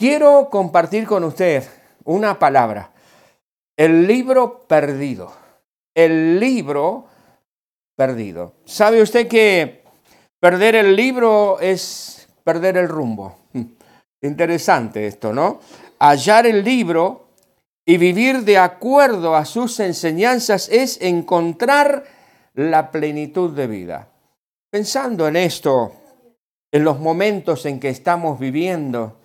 Quiero compartir con usted una palabra, el libro perdido, el libro perdido. ¿Sabe usted que perder el libro es perder el rumbo? Interesante esto, ¿no? Hallar el libro y vivir de acuerdo a sus enseñanzas es encontrar la plenitud de vida. Pensando en esto, en los momentos en que estamos viviendo,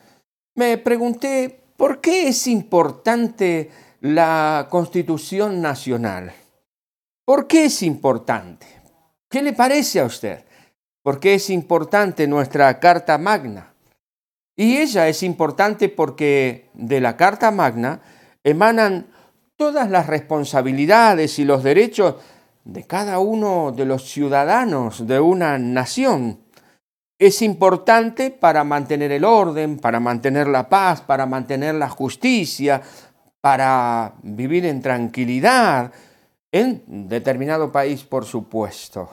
me pregunté, ¿por qué es importante la Constitución Nacional? ¿Por qué es importante? ¿Qué le parece a usted? ¿Por qué es importante nuestra Carta Magna? Y ella es importante porque de la Carta Magna emanan todas las responsabilidades y los derechos de cada uno de los ciudadanos de una nación es importante para mantener el orden, para mantener la paz, para mantener la justicia, para vivir en tranquilidad en determinado país, por supuesto.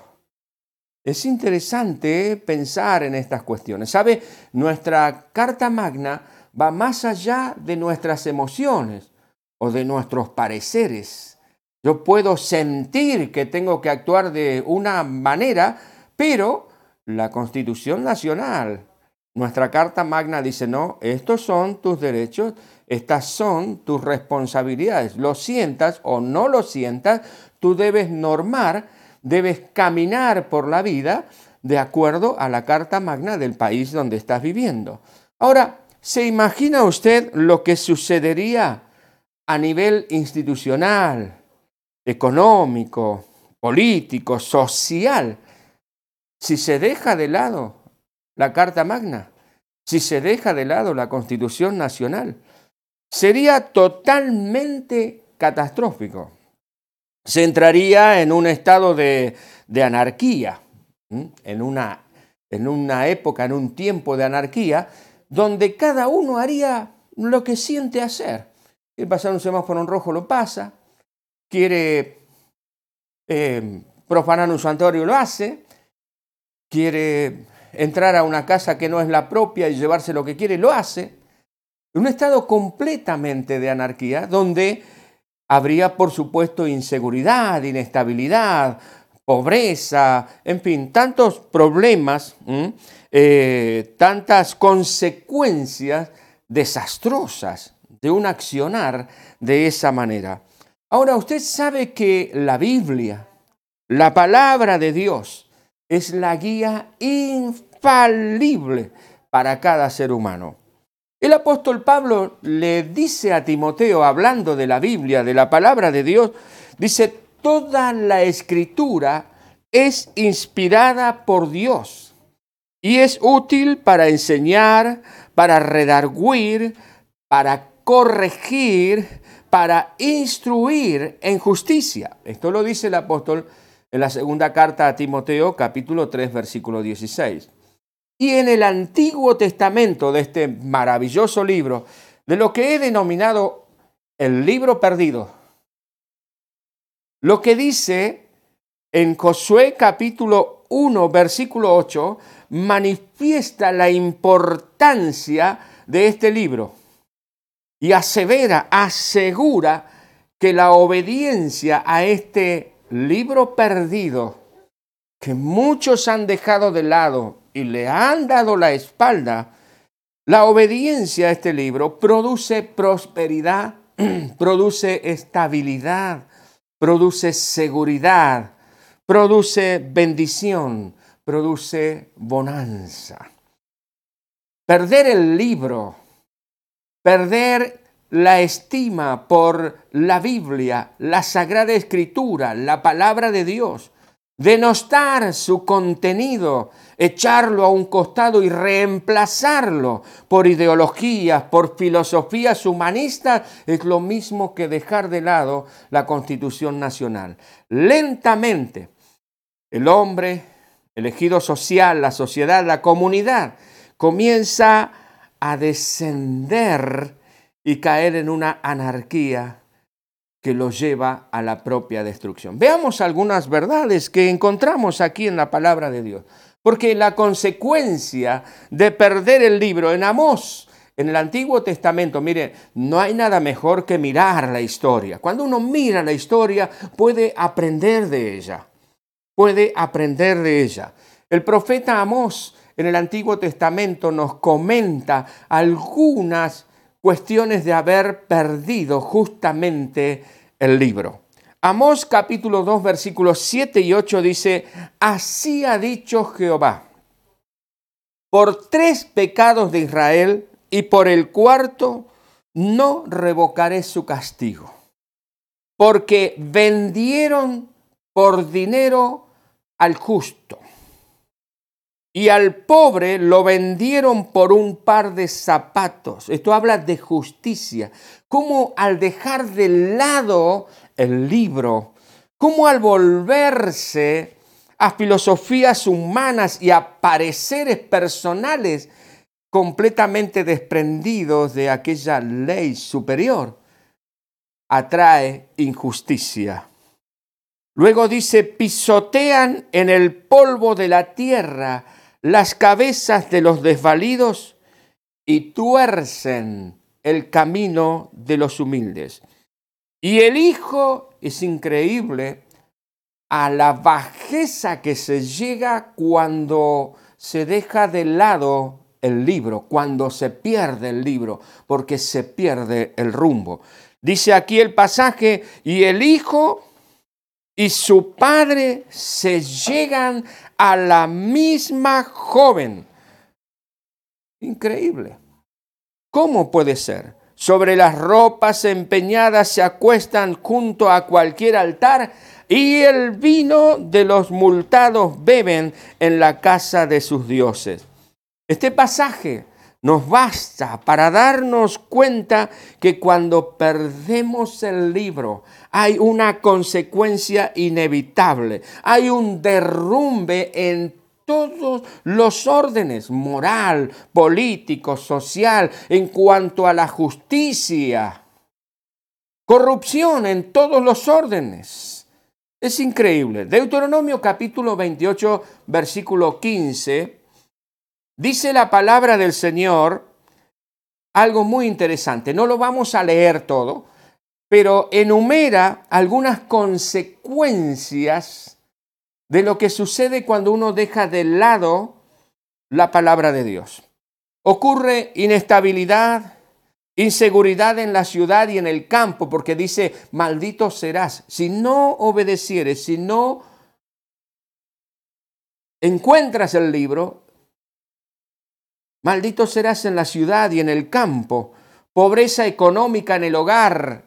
Es interesante pensar en estas cuestiones. ¿Sabe? Nuestra Carta Magna va más allá de nuestras emociones o de nuestros pareceres. Yo puedo sentir que tengo que actuar de una manera, pero la Constitución Nacional, nuestra Carta Magna dice, no, estos son tus derechos, estas son tus responsabilidades. Lo sientas o no lo sientas, tú debes normar, debes caminar por la vida de acuerdo a la Carta Magna del país donde estás viviendo. Ahora, ¿se imagina usted lo que sucedería a nivel institucional, económico, político, social? Si se deja de lado la Carta Magna, si se deja de lado la Constitución Nacional, sería totalmente catastrófico. Se entraría en un estado de, anarquía, en una, en una época, en un tiempo de anarquía, donde cada uno haría lo que siente hacer. Quiere pasar un semáforo en rojo, lo pasa. Quiere eh, profanar un santuario, lo hace quiere entrar a una casa que no es la propia y llevarse lo que quiere, lo hace. Un estado completamente de anarquía, donde habría, por supuesto, inseguridad, inestabilidad, pobreza, en fin, tantos problemas, eh, tantas consecuencias desastrosas de un accionar de esa manera. Ahora, usted sabe que la Biblia, la palabra de Dios, es la guía infalible para cada ser humano. El apóstol Pablo le dice a Timoteo, hablando de la Biblia, de la palabra de Dios, dice, toda la escritura es inspirada por Dios y es útil para enseñar, para redarguir, para corregir, para instruir en justicia. Esto lo dice el apóstol en la segunda carta a Timoteo, capítulo 3, versículo 16. Y en el Antiguo Testamento de este maravilloso libro, de lo que he denominado el libro perdido, lo que dice en Josué capítulo 1, versículo 8, manifiesta la importancia de este libro y asevera, asegura que la obediencia a este libro perdido que muchos han dejado de lado y le han dado la espalda, la obediencia a este libro produce prosperidad, produce estabilidad, produce seguridad, produce bendición, produce bonanza. Perder el libro, perder la estima por la Biblia, la Sagrada Escritura, la palabra de Dios, denostar su contenido, echarlo a un costado y reemplazarlo por ideologías, por filosofías humanistas, es lo mismo que dejar de lado la Constitución Nacional. Lentamente, el hombre, el ejido social, la sociedad, la comunidad, comienza a descender y caer en una anarquía que los lleva a la propia destrucción. Veamos algunas verdades que encontramos aquí en la palabra de Dios. Porque la consecuencia de perder el libro en Amós, En el Antiguo Testamento, mire, no hay nada mejor que mirar la historia. Cuando uno mira la historia, puede aprender de ella. Puede aprender de ella. El profeta Amós en el Antiguo Testamento nos comenta algunas cuestiones de haber perdido justamente el libro. Amós capítulo 2 versículos 7 y 8 dice, así ha dicho Jehová, por tres pecados de Israel y por el cuarto no revocaré su castigo, porque vendieron por dinero al justo y al pobre lo vendieron por un par de zapatos. Esto habla de justicia. Como al dejar de lado el libro, como al volverse a filosofías humanas y a pareceres personales completamente desprendidos de aquella ley superior, atrae injusticia. Luego dice, pisotean en el polvo de la tierra las cabezas de los desvalidos y tuercen el camino de los humildes. Y el Hijo es increíble a la bajeza que se llega cuando se deja de lado el libro, cuando se pierde el libro, porque se pierde el rumbo. Dice aquí el pasaje, y el Hijo y su padre se llegan a la misma joven. Increíble. ¿Cómo puede ser? Sobre las ropas empeñadas se acuestan junto a cualquier altar y el vino de los multados beben en la casa de sus dioses. Este pasaje nos basta para darnos cuenta que cuando perdemos el libro hay una consecuencia inevitable, hay un derrumbe en todos los órdenes, moral, político, social, en cuanto a la justicia, corrupción en todos los órdenes. Es increíble. Deuteronomio capítulo 28, versículo 15 Dice la palabra del Señor algo muy interesante. No lo vamos a leer todo, pero enumera algunas consecuencias de lo que sucede cuando uno deja de lado la palabra de Dios. Ocurre inestabilidad, inseguridad en la ciudad y en el campo, porque dice, maldito serás. Si no obedecieres, si no encuentras el libro, Maldito serás en la ciudad y en el campo, pobreza económica en el hogar,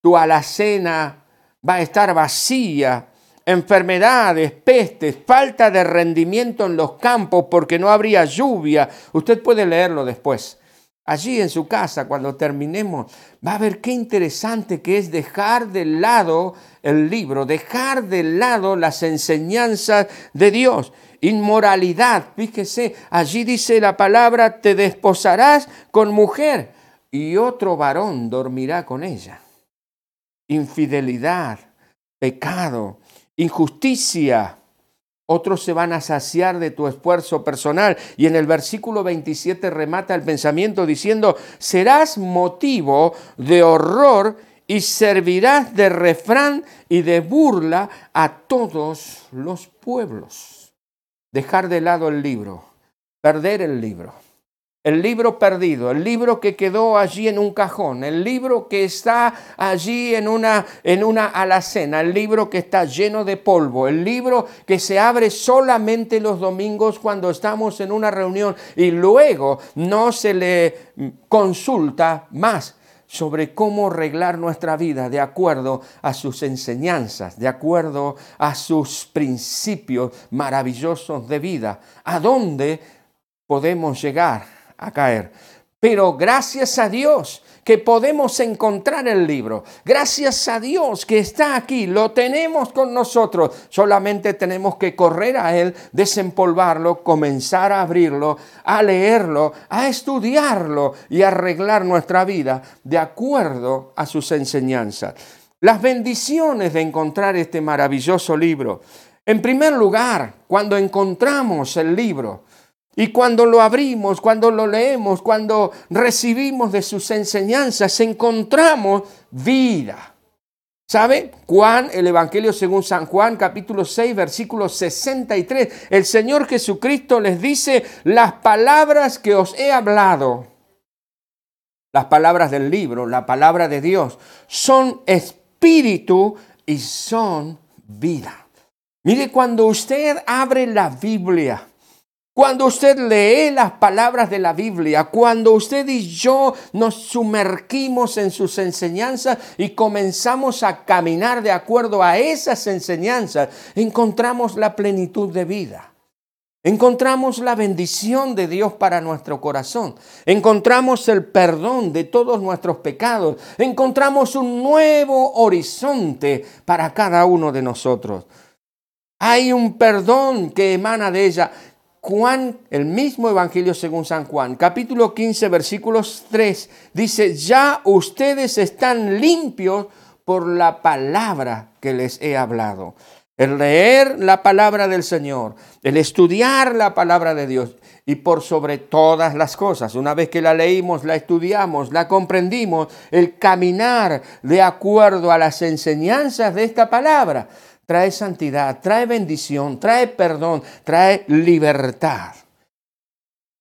tu alacena va a estar vacía, enfermedades, pestes, falta de rendimiento en los campos porque no habría lluvia. Usted puede leerlo después. Allí en su casa, cuando terminemos, va a ver qué interesante que es dejar de lado el libro, dejar de lado las enseñanzas de Dios inmoralidad. Fíjese, allí dice la palabra, te desposarás con mujer y otro varón dormirá con ella. Infidelidad, pecado, injusticia. Otros se van a saciar de tu esfuerzo personal. Y en el versículo 27 remata el pensamiento diciendo, serás motivo de horror y servirás de refrán y de burla a todos los pueblos dejar de lado el libro, perder el libro. El libro perdido, el libro que quedó allí en un cajón, el libro que está allí en una, en una alacena, el libro que está lleno de polvo, el libro que se abre solamente los domingos cuando estamos en una reunión y luego no se le consulta más sobre cómo arreglar nuestra vida de acuerdo a sus enseñanzas, de acuerdo a sus principios maravillosos de vida, a dónde podemos llegar a caer. Pero gracias a Dios que podemos encontrar el libro. Gracias a Dios que está aquí, lo tenemos con nosotros. Solamente tenemos que correr a Él, desempolvarlo, comenzar a abrirlo, a leerlo, a estudiarlo y arreglar nuestra vida de acuerdo a sus enseñanzas. Las bendiciones de encontrar este maravilloso libro. En primer lugar, cuando encontramos el libro, Y cuando lo abrimos, cuando lo leemos, cuando recibimos de sus enseñanzas, encontramos vida. ¿Sabe? Juan, el Evangelio según San Juan, capítulo 6, versículo 63. El Señor Jesucristo les dice, las palabras que os he hablado, las palabras del libro, la palabra de Dios, son espíritu y son vida. Mire, cuando usted abre la Biblia, cuando usted lee las palabras de la Biblia, cuando usted y yo nos sumergimos en sus enseñanzas y comenzamos a caminar de acuerdo a esas enseñanzas, encontramos la plenitud de vida. Encontramos la bendición de Dios para nuestro corazón. Encontramos el perdón de todos nuestros pecados. Encontramos un nuevo horizonte para cada uno de nosotros. Hay un perdón que emana de ella. Juan, el mismo Evangelio según San Juan, capítulo 15, versículos 3, dice, ya ustedes están limpios por la palabra que les he hablado. El leer la palabra del Señor, el estudiar la palabra de Dios y por sobre todas las cosas, una vez que la leímos, la estudiamos, la comprendimos, el caminar de acuerdo a las enseñanzas de esta palabra trae santidad, trae bendición, trae perdón, trae libertad.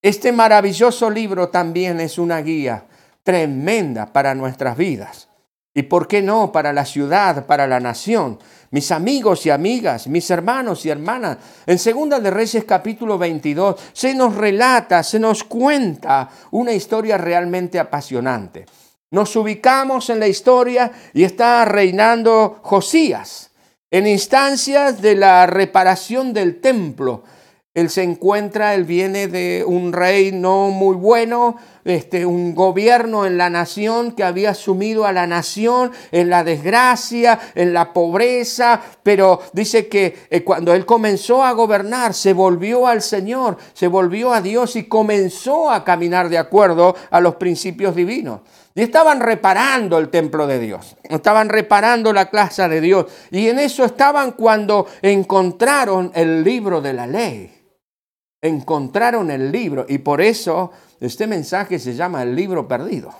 Este maravilloso libro también es una guía tremenda para nuestras vidas. ¿Y por qué no para la ciudad, para la nación? Mis amigos y amigas, mis hermanos y hermanas, en Segunda de Reyes capítulo 22 se nos relata, se nos cuenta una historia realmente apasionante. Nos ubicamos en la historia y está reinando Josías en instancias de la reparación del templo. Él se encuentra, él viene de un rey no muy bueno, este, un gobierno en la nación que había sumido a la nación en la desgracia, en la pobreza, pero dice que eh, cuando él comenzó a gobernar, se volvió al Señor, se volvió a Dios y comenzó a caminar de acuerdo a los principios divinos. Y estaban reparando el templo de Dios, estaban reparando la casa de Dios. Y en eso estaban cuando encontraron el libro de la ley. Encontraron el libro y por eso este mensaje se llama el libro perdido.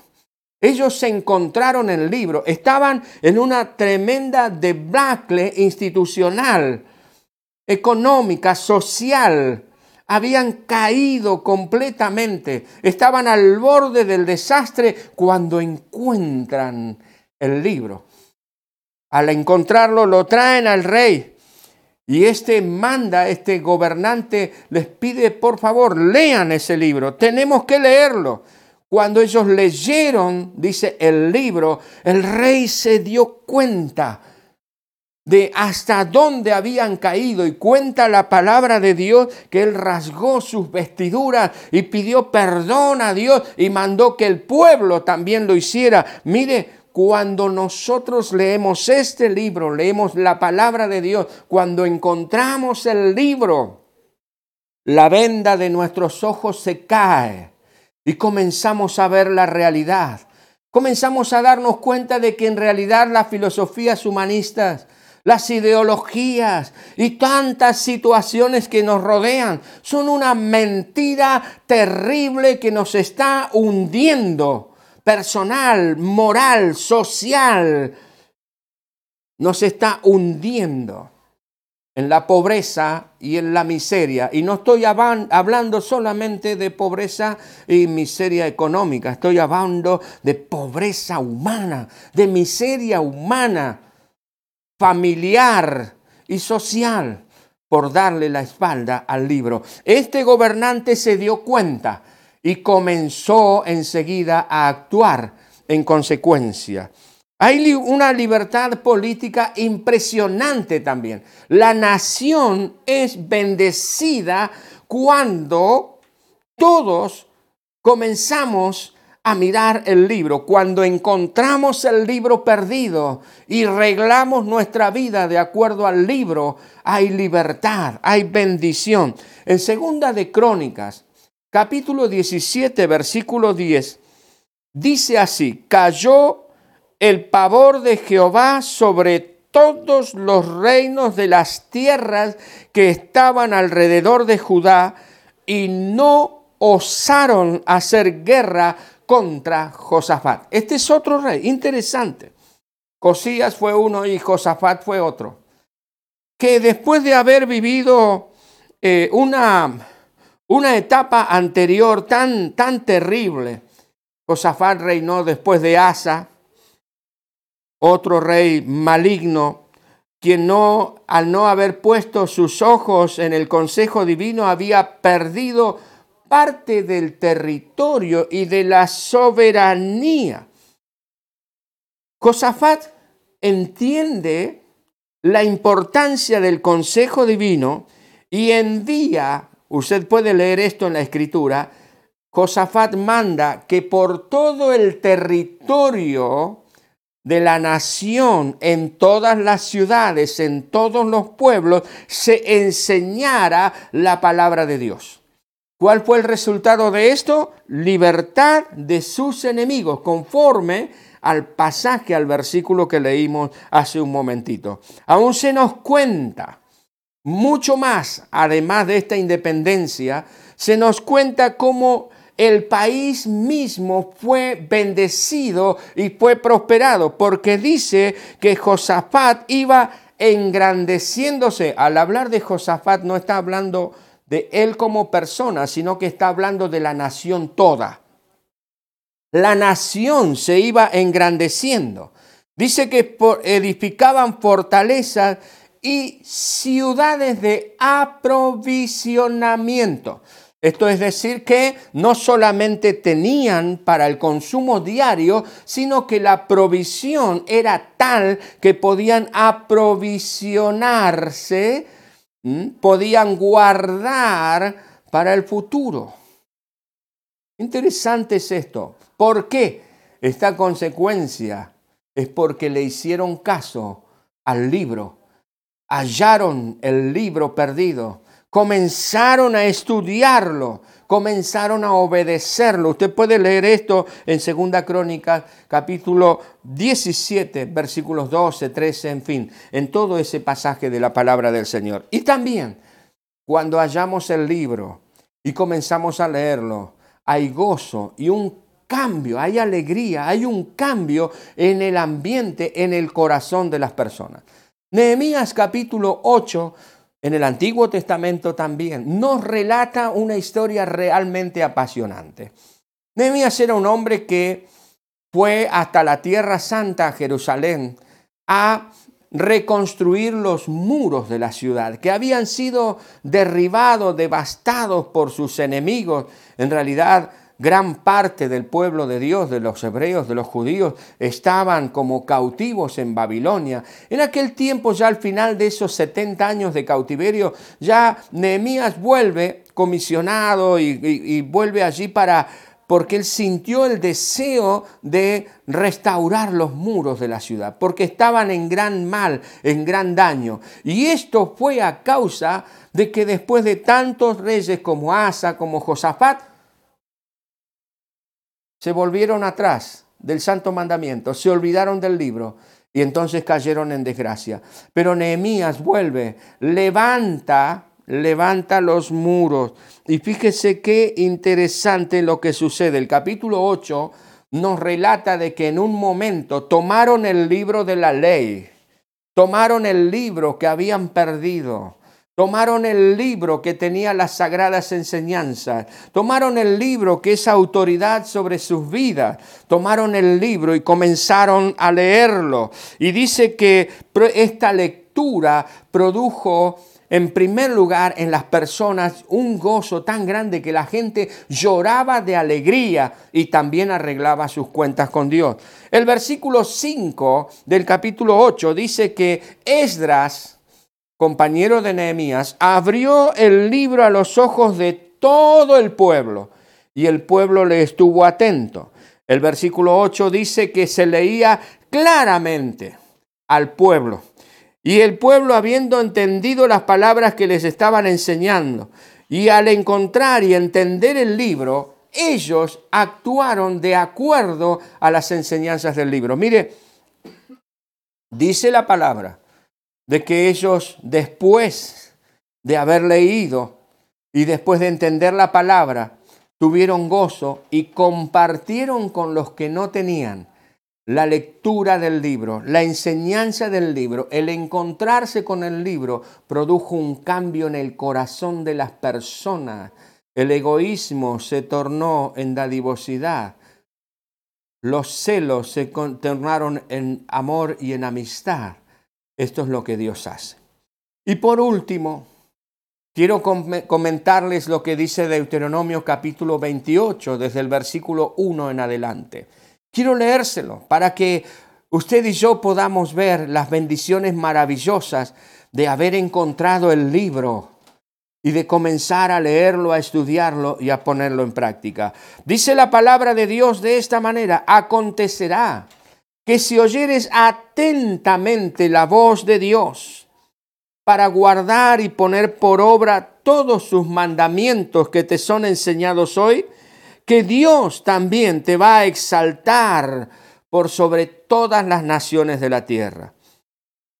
Ellos se encontraron el libro, estaban en una tremenda debacle institucional, económica, social, habían caído completamente, estaban al borde del desastre cuando encuentran el libro. Al encontrarlo lo traen al rey y este manda, este gobernante les pide por favor, lean ese libro, tenemos que leerlo. Cuando ellos leyeron, dice el libro, el rey se dio cuenta de hasta dónde habían caído y cuenta la palabra de Dios que él rasgó sus vestiduras y pidió perdón a Dios y mandó que el pueblo también lo hiciera. Mire, cuando nosotros leemos este libro, leemos la palabra de Dios, cuando encontramos el libro, la venda de nuestros ojos se cae y comenzamos a ver la realidad. Comenzamos a darnos cuenta de que en realidad las filosofías humanistas, las ideologías y tantas situaciones que nos rodean son una mentira terrible que nos está hundiendo personal, moral, social. Nos está hundiendo en la pobreza y en la miseria. Y no estoy hablando solamente de pobreza y miseria económica, estoy hablando de pobreza humana, de miseria humana familiar y social por darle la espalda al libro. Este gobernante se dio cuenta y comenzó enseguida a actuar en consecuencia. Hay una libertad política impresionante también. La nación es bendecida cuando todos comenzamos a mirar el libro. Cuando encontramos el libro perdido y reglamos nuestra vida de acuerdo al libro, hay libertad, hay bendición. En segunda de Crónicas, capítulo 17, versículo 10, dice así, cayó el pavor de Jehová sobre todos los reinos de las tierras que estaban alrededor de Judá y no osaron hacer guerra contra Josafat. Este es otro rey, interesante. Cosías fue uno y Josafat fue otro. Que después de haber vivido eh, una, una etapa anterior tan, tan terrible, Josafat reinó después de Asa, otro rey maligno, quien no, al no haber puesto sus ojos en el consejo divino, había perdido parte del territorio y de la soberanía. Josafat entiende la importancia del consejo divino y envía, usted puede leer esto en la escritura, Josafat manda que por todo el territorio de la nación, en todas las ciudades, en todos los pueblos, se enseñara la palabra de Dios. ¿Cuál fue el resultado de esto? Libertad de sus enemigos, conforme al pasaje, al versículo que leímos hace un momentito. Aún se nos cuenta mucho más, además de esta independencia, se nos cuenta cómo el país mismo fue bendecido y fue prosperado, porque dice que Josafat iba engrandeciéndose. Al hablar de Josafat no está hablando de él como persona, sino que está hablando de la nación toda. La nación se iba engrandeciendo. Dice que edificaban fortalezas y ciudades de aprovisionamiento. Esto es decir, que no solamente tenían para el consumo diario, sino que la provisión era tal que podían aprovisionarse, podían guardar para el futuro. Interesante es esto. ¿Por qué? Esta consecuencia es porque le hicieron caso al libro, hallaron el libro perdido comenzaron a estudiarlo, comenzaron a obedecerlo. Usted puede leer esto en Segunda Crónica, capítulo 17, versículos 12, 13, en fin, en todo ese pasaje de la palabra del Señor. Y también, cuando hallamos el libro y comenzamos a leerlo, hay gozo y un cambio, hay alegría, hay un cambio en el ambiente, en el corazón de las personas. Nehemías capítulo 8 en el Antiguo Testamento también, nos relata una historia realmente apasionante. Nehemías era un hombre que fue hasta la Tierra Santa, Jerusalén, a reconstruir los muros de la ciudad, que habían sido derribados, devastados por sus enemigos. En realidad, gran parte del pueblo de Dios, de los hebreos, de los judíos, estaban como cautivos en Babilonia. En aquel tiempo, ya al final de esos 70 años de cautiverio, ya Nehemías vuelve comisionado y, vuelve allí para porque él sintió el deseo de restaurar los muros de la ciudad, porque estaban en gran mal, en gran daño. Y esto fue a causa de que después de tantos reyes como Asa, como Josafat, se volvieron atrás del santo mandamiento, se olvidaron del libro y entonces cayeron en desgracia. Pero Nehemías vuelve, levanta, levanta los muros. Y fíjese qué interesante lo que sucede. El capítulo 8 nos relata de que en un momento tomaron el libro de la ley, tomaron el libro que habían perdido Tomaron el libro que tenía las sagradas enseñanzas, tomaron el libro que es autoridad sobre sus vidas, tomaron el libro y comenzaron a leerlo. Y dice que esta lectura produjo en primer lugar en las personas un gozo tan grande que la gente lloraba de alegría y también arreglaba sus cuentas con Dios. El versículo 5 del capítulo 8 dice que Esdras, compañero de Nehemías, abrió el libro a los ojos de todo el pueblo y el pueblo le estuvo atento. El versículo 8 dice que se leía claramente al pueblo. Y el pueblo, habiendo entendido las palabras que les estaban enseñando, y al encontrar y entender el libro, ellos actuaron de acuerdo a las enseñanzas del libro. Mire, dice la palabra de que ellos después de haber leído y después de entender la palabra, tuvieron gozo y compartieron con los que no tenían la lectura del libro, la enseñanza del libro, el encontrarse con el libro produjo un cambio en el corazón de las personas. El egoísmo se tornó en dadivosidad. Los celos se tornaron en amor y en amistad. Esto es lo que Dios hace. Y por último, quiero comentarles lo que dice Deuteronomio capítulo 28, desde el versículo 1 en adelante. Quiero leérselo para que usted y yo podamos ver las bendiciones maravillosas de haber encontrado el libro y de comenzar a leerlo, a estudiarlo y a ponerlo en práctica. Dice la palabra de Dios de esta manera, acontecerá que si oyeres atentamente la voz de Dios para guardar y poner por obra todos sus mandamientos que te son enseñados hoy, que Dios también te va a exaltar por sobre todas las naciones de la tierra.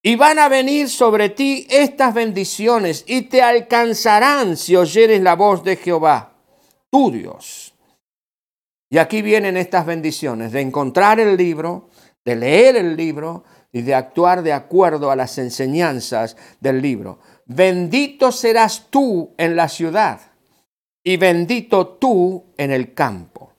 Y van a venir sobre ti estas bendiciones y te alcanzarán si oyeres la voz de Jehová, tu Dios. Y aquí vienen estas bendiciones de encontrar el libro, de leer el libro y de actuar de acuerdo a las enseñanzas del libro. Bendito serás tú en la ciudad y bendito tú en el campo.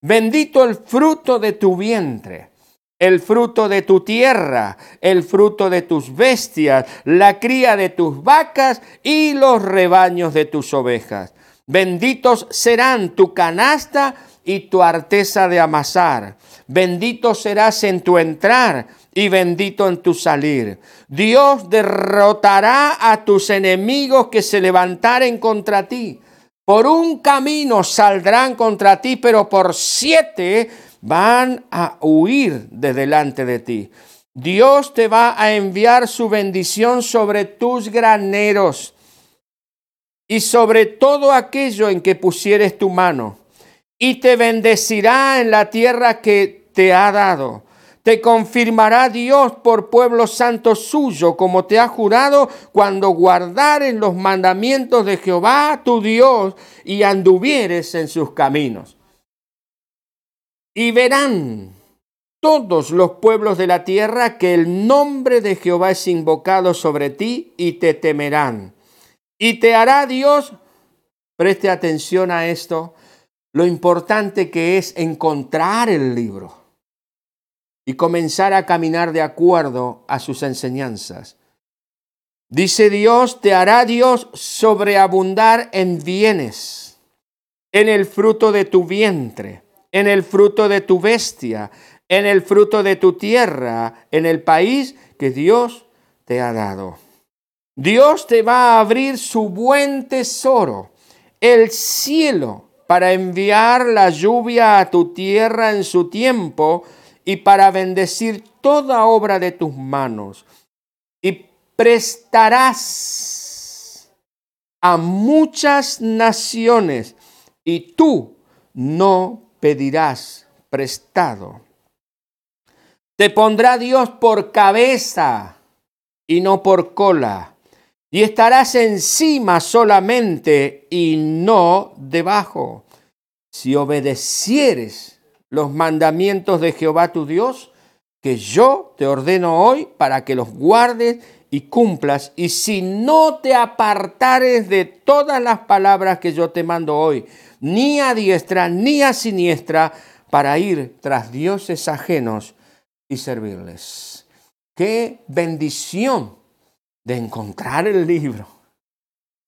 Bendito el fruto de tu vientre, el fruto de tu tierra, el fruto de tus bestias, la cría de tus vacas y los rebaños de tus ovejas. Benditos serán tu canasta y tu arteza de amasar. Bendito serás en tu entrar y bendito en tu salir. Dios derrotará a tus enemigos que se levantaren contra ti por un camino saldrán contra ti, pero por siete van a huir de delante de ti. Dios te va a enviar su bendición sobre tus graneros y sobre todo aquello en que pusieres tu mano, y te bendecirá en la tierra que te ha dado te confirmará Dios por pueblo santo suyo, como te ha jurado, cuando guardares los mandamientos de Jehová tu Dios y anduvieres en sus caminos. Y verán todos los pueblos de la tierra que el nombre de Jehová es invocado sobre ti y te temerán. Y te hará Dios, preste atención a esto, lo importante que es encontrar el libro y comenzar a caminar de acuerdo a sus enseñanzas. Dice Dios, te hará Dios sobreabundar en bienes, en el fruto de tu vientre, en el fruto de tu bestia, en el fruto de tu tierra, en el país que Dios te ha dado. Dios te va a abrir su buen tesoro, el cielo, para enviar la lluvia a tu tierra en su tiempo, y para bendecir toda obra de tus manos. Y prestarás a muchas naciones y tú no pedirás prestado. Te pondrá Dios por cabeza y no por cola. Y estarás encima solamente y no debajo. Si obedecieres los mandamientos de Jehová tu Dios, que yo te ordeno hoy para que los guardes y cumplas, y si no te apartares de todas las palabras que yo te mando hoy, ni a diestra ni a siniestra, para ir tras dioses ajenos y servirles. Qué bendición de encontrar el libro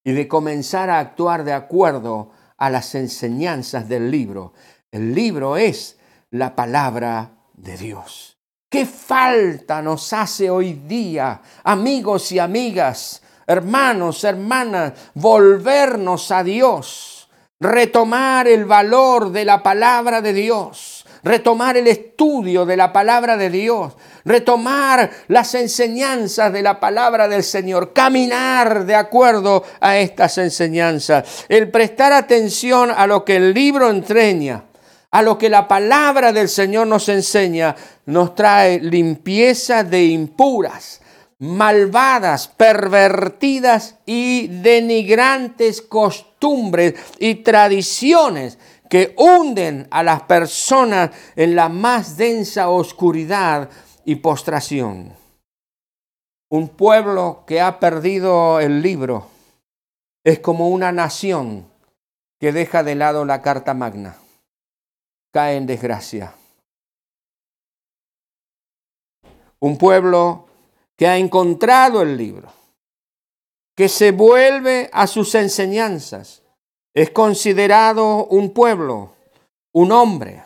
y de comenzar a actuar de acuerdo a las enseñanzas del libro. El libro es la palabra de Dios. ¿Qué falta nos hace hoy día, amigos y amigas, hermanos, hermanas, volvernos a Dios, retomar el valor de la palabra de Dios, retomar el estudio de la palabra de Dios, retomar las enseñanzas de la palabra del Señor, caminar de acuerdo a estas enseñanzas, el prestar atención a lo que el libro entreña a lo que la palabra del Señor nos enseña, nos trae limpieza de impuras, malvadas, pervertidas y denigrantes costumbres y tradiciones que hunden a las personas en la más densa oscuridad y postración. Un pueblo que ha perdido el libro es como una nación que deja de lado la Carta Magna. Cae en desgracia. Un pueblo que ha encontrado el libro, que se vuelve a sus enseñanzas, es considerado un pueblo, un hombre,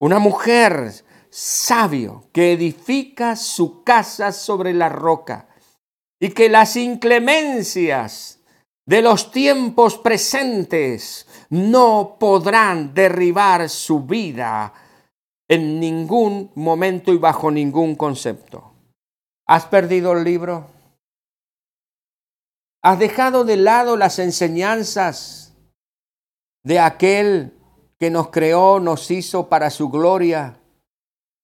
una mujer sabio que edifica su casa sobre la roca y que las inclemencias de los tiempos presentes no podrán derribar su vida en ningún momento y bajo ningún concepto. ¿Has perdido el libro? ¿Has dejado de lado las enseñanzas de aquel que nos creó, nos hizo para su gloria,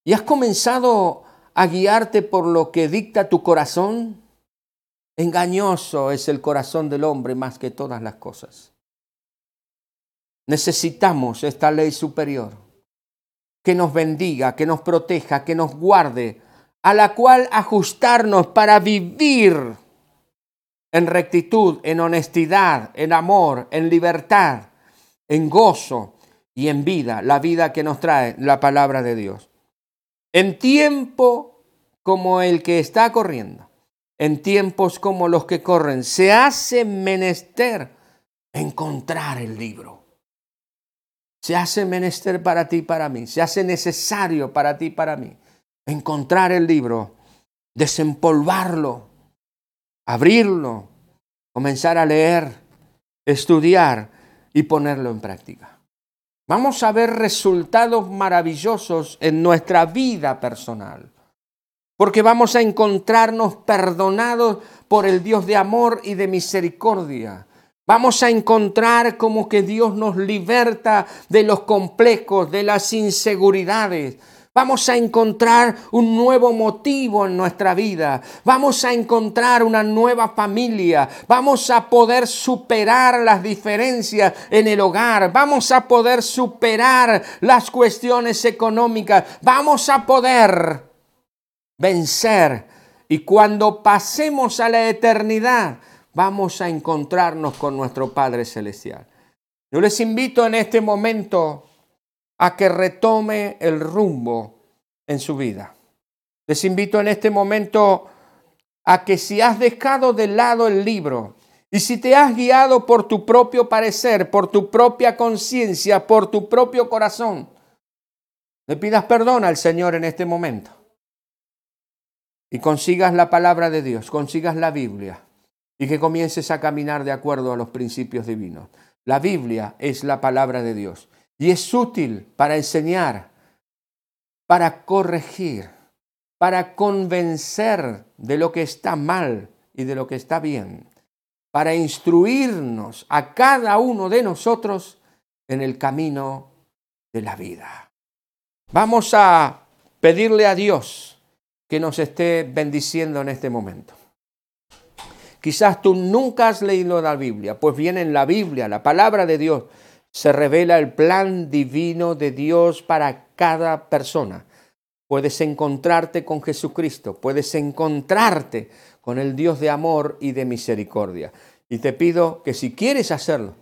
y has comenzado a guiarte por lo que dicta tu corazón, engañoso es el corazón del hombre más que todas las cosas. Necesitamos esta ley superior que nos bendiga, que nos proteja, que nos guarde, a la cual ajustarnos para vivir en rectitud, en honestidad, en amor, en libertad en gozo y en vida, la vida que nos trae la palabra de Dios. En tiempo como el que está corriendo, en tiempos como los que corren, se hace menester encontrar el libro. Se hace menester para ti y para mí, se hace necesario para ti y para mí encontrar el libro, desempolvarlo, abrirlo, comenzar a leer, estudiar y ponerlo en práctica. Vamos a ver resultados maravillosos en nuestra vida personal, porque vamos a encontrarnos perdonados por el Dios de amor y de misericordia. Vamos a encontrar como que Dios nos liberta de los complejos, de las inseguridades, Vamos a encontrar un nuevo motivo en nuestra vida. Vamos a encontrar una nueva familia. Vamos a poder superar las diferencias en el hogar. Vamos a poder superar las cuestiones económicas. Vamos a poder vencer. Y cuando pasemos a la eternidad, vamos a encontrarnos con nuestro Padre Celestial. Yo les invito en este momento a que retome el rumbo en su vida. Les invito en este momento a que si has dejado de lado el libro y si te has guiado por tu propio parecer, por tu propia conciencia, por tu propio corazón, le pidas perdón al Señor en este momento y consigas la palabra de Dios, consigas la Biblia y que comiences a caminar de acuerdo a los principios divinos. La Biblia es la palabra de Dios y es útil para enseñar, para corregir, para convencer de lo que está mal y de lo que está bien, para instruirnos a cada uno de nosotros en el camino de la vida. Vamos a pedirle a Dios que nos esté bendiciendo en este momento. Quizás tú nunca has leído la Biblia, pues bien en la Biblia, la palabra de Dios, se revela el plan divino de Dios para cada persona. Puedes encontrarte con Jesucristo, puedes encontrarte con el Dios de amor y de misericordia. Y te pido que si quieres hacerlo,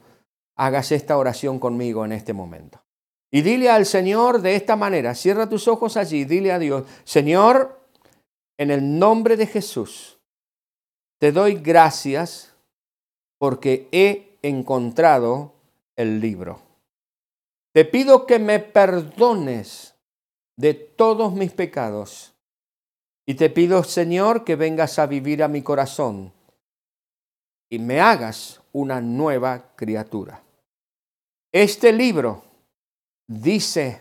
hagas esta oración conmigo en este momento. Y dile al Señor de esta manera, cierra tus ojos allí, dile a Dios, Señor, en el nombre de Jesús, te doy gracias porque he encontrado el libro. Te pido que me perdones de todos mis pecados y te pido, Señor, que vengas a vivir a mi corazón y me hagas una nueva criatura. Este libro dice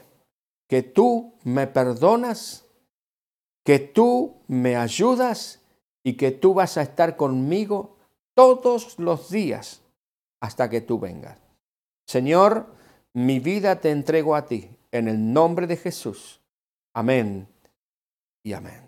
que tú me perdonas, que tú me ayudas y que tú vas a estar conmigo todos los días hasta que tú vengas. Señor, mi vida te entrego a ti, en el nombre de Jesús. Amén y amén.